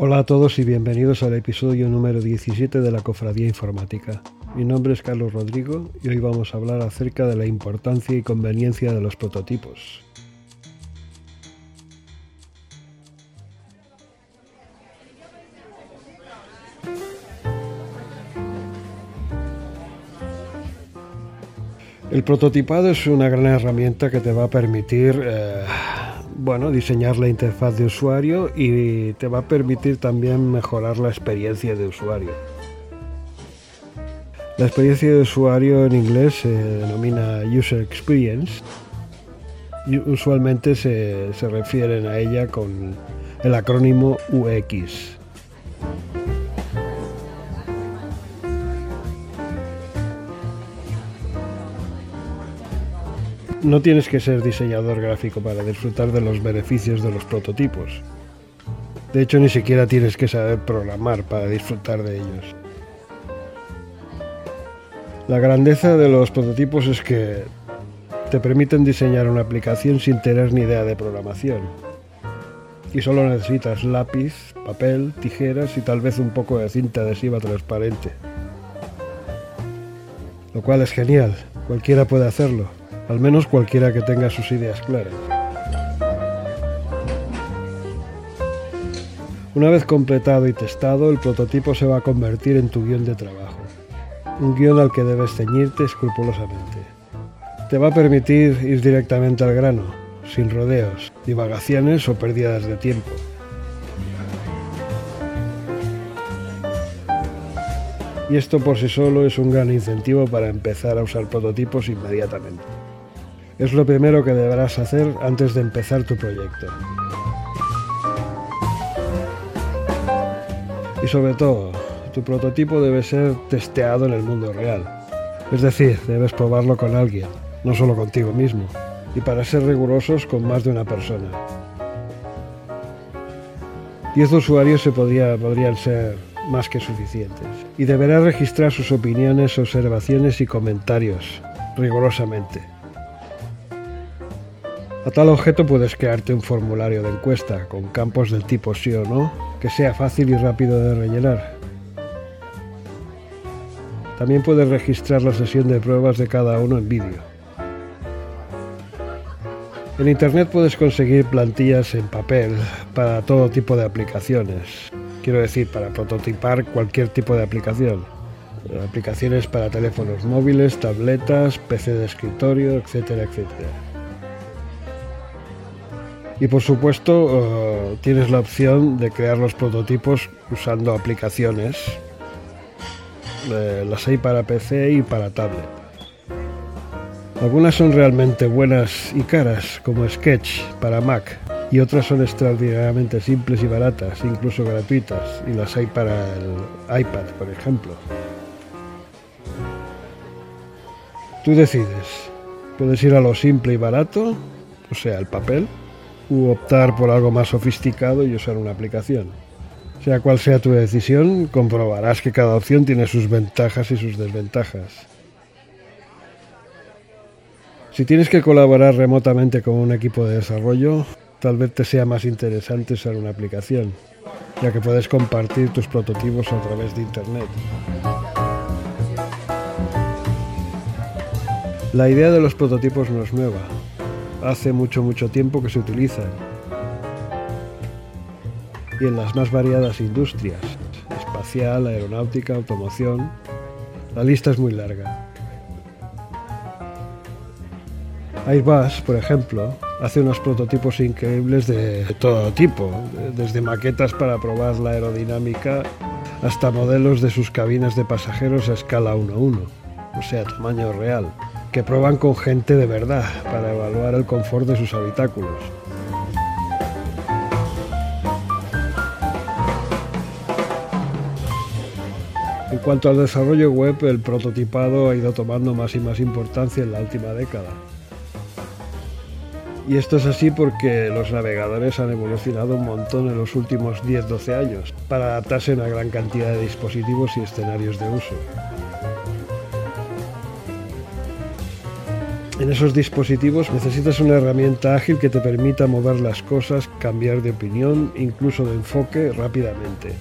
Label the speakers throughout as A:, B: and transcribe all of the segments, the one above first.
A: Hola a todos y bienvenidos al episodio número 17 de la Cofradía Informática. Mi nombre es Carlos Rodrigo y hoy vamos a hablar acerca de la importancia y conveniencia de los prototipos. El prototipado es una gran herramienta que te va a permitir eh, bueno, diseñar la interfaz de usuario y te va a permitir también mejorar la experiencia de usuario. La experiencia de usuario en inglés se denomina User Experience y usualmente se, se refieren a ella con el acrónimo UX. No tienes que ser diseñador gráfico para disfrutar de los beneficios de los prototipos. De hecho, ni siquiera tienes que saber programar para disfrutar de ellos. La grandeza de los prototipos es que te permiten diseñar una aplicación sin tener ni idea de programación. Y solo necesitas lápiz, papel, tijeras y tal vez un poco de cinta adhesiva transparente. Lo cual es genial, cualquiera puede hacerlo al menos cualquiera que tenga sus ideas claras. Una vez completado y testado, el prototipo se va a convertir en tu guion de trabajo, un guion al que debes ceñirte escrupulosamente. Te va a permitir ir directamente al grano, sin rodeos, divagaciones o pérdidas de tiempo. Y esto por sí solo es un gran incentivo para empezar a usar prototipos inmediatamente. Es lo primero que deberás hacer antes de empezar tu proyecto. Y sobre todo, tu prototipo debe ser testeado en el mundo real. Es decir, debes probarlo con alguien, no solo contigo mismo, y para ser rigurosos con más de una persona. Diez usuarios se podrían ser más que suficientes, y deberás registrar sus opiniones, observaciones y comentarios rigurosamente. A tal objeto puedes crearte un formulario de encuesta con campos del tipo sí o no, que sea fácil y rápido de rellenar. También puedes registrar la sesión de pruebas de cada uno en vídeo. En Internet puedes conseguir plantillas en papel para todo tipo de aplicaciones. Quiero decir, para prototipar cualquier tipo de aplicación. Aplicaciones para teléfonos móviles, tabletas, PC de escritorio, etcétera, etcétera. Y por supuesto eh, tienes la opción de crear los prototipos usando aplicaciones. Eh, las hay para PC y para tablet. Algunas son realmente buenas y caras, como Sketch para Mac, y otras son extraordinariamente simples y baratas, incluso gratuitas, y las hay para el iPad, por ejemplo. Tú decides. Puedes ir a lo simple y barato, o sea, el papel, u optar por algo más sofisticado y usar una aplicación. Sea cual sea tu decisión, comprobarás que cada opción tiene sus ventajas y sus desventajas. Si tienes que colaborar remotamente con un equipo de desarrollo, tal vez te sea más interesante usar una aplicación, ya que puedes compartir tus prototipos a través de Internet. La idea de los prototipos no es nueva, hace mucho, mucho tiempo que se utilizan. Y en las más variadas industrias, espacial, aeronáutica, automoción, la lista es muy larga. Airbus, por ejemplo, hace unos prototipos increíbles de todo tipo, desde maquetas para probar la aerodinámica hasta modelos de sus cabinas de pasajeros a escala 1-1, o sea, tamaño real que prueban con gente de verdad para evaluar el confort de sus habitáculos. En cuanto al desarrollo web, el prototipado ha ido tomando más y más importancia en la última década. Y esto es así porque los navegadores han evolucionado un montón en los últimos 10-12 años para adaptarse a una gran cantidad de dispositivos y escenarios de uso. En esos dispositivos necesitas una herramienta ágil que te permita mover las cosas, cambiar de opinión, incluso de enfoque rápidamente.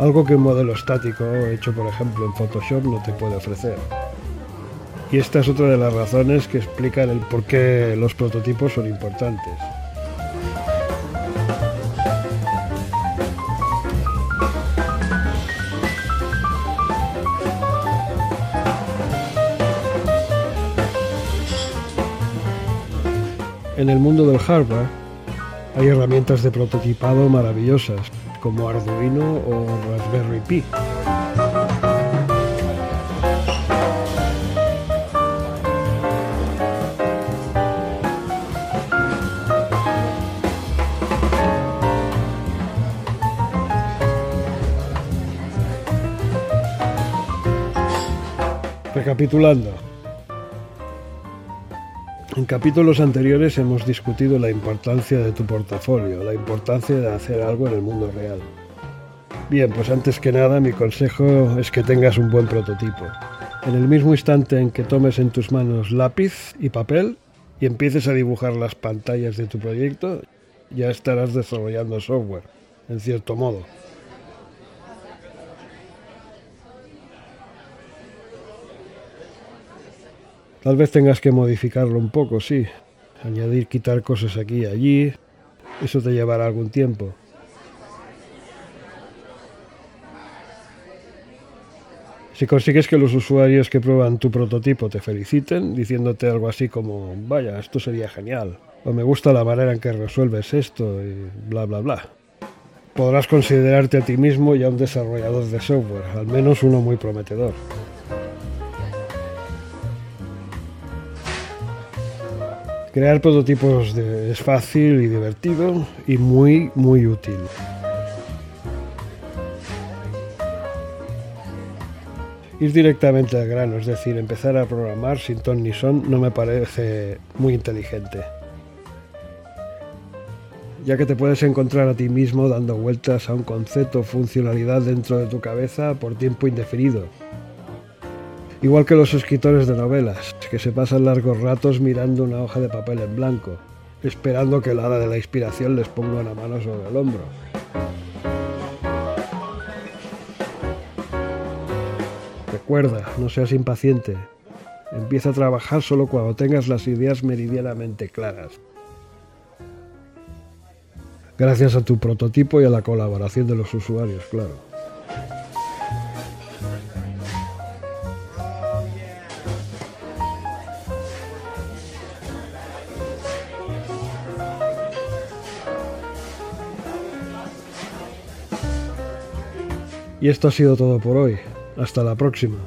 A: Algo que un modelo estático hecho por ejemplo en Photoshop no te puede ofrecer. Y esta es otra de las razones que explican el por qué los prototipos son importantes. En el mundo del hardware hay herramientas de prototipado maravillosas, como Arduino o Raspberry Pi. Recapitulando, en capítulos anteriores hemos discutido la importancia de tu portafolio, la importancia de hacer algo en el mundo real. Bien, pues antes que nada mi consejo es que tengas un buen prototipo. En el mismo instante en que tomes en tus manos lápiz y papel y empieces a dibujar las pantallas de tu proyecto, ya estarás desarrollando software, en cierto modo. Tal vez tengas que modificarlo un poco, sí. Añadir, quitar cosas aquí y allí. Eso te llevará algún tiempo. Si consigues que los usuarios que prueban tu prototipo te feliciten, diciéndote algo así como, vaya, esto sería genial, o me gusta la manera en que resuelves esto, y bla, bla, bla, podrás considerarte a ti mismo ya un desarrollador de software, al menos uno muy prometedor. Crear prototipos es fácil y divertido y muy, muy útil. Ir directamente al grano, es decir, empezar a programar sin ton ni son, no me parece muy inteligente. Ya que te puedes encontrar a ti mismo dando vueltas a un concepto o funcionalidad dentro de tu cabeza por tiempo indefinido, Igual que los escritores de novelas, que se pasan largos ratos mirando una hoja de papel en blanco, esperando que el hada de la inspiración les ponga una mano sobre el hombro. Recuerda, no seas impaciente. Empieza a trabajar solo cuando tengas las ideas meridianamente claras. Gracias a tu prototipo y a la colaboración de los usuarios, claro. Y esto ha sido todo por hoy. Hasta la próxima.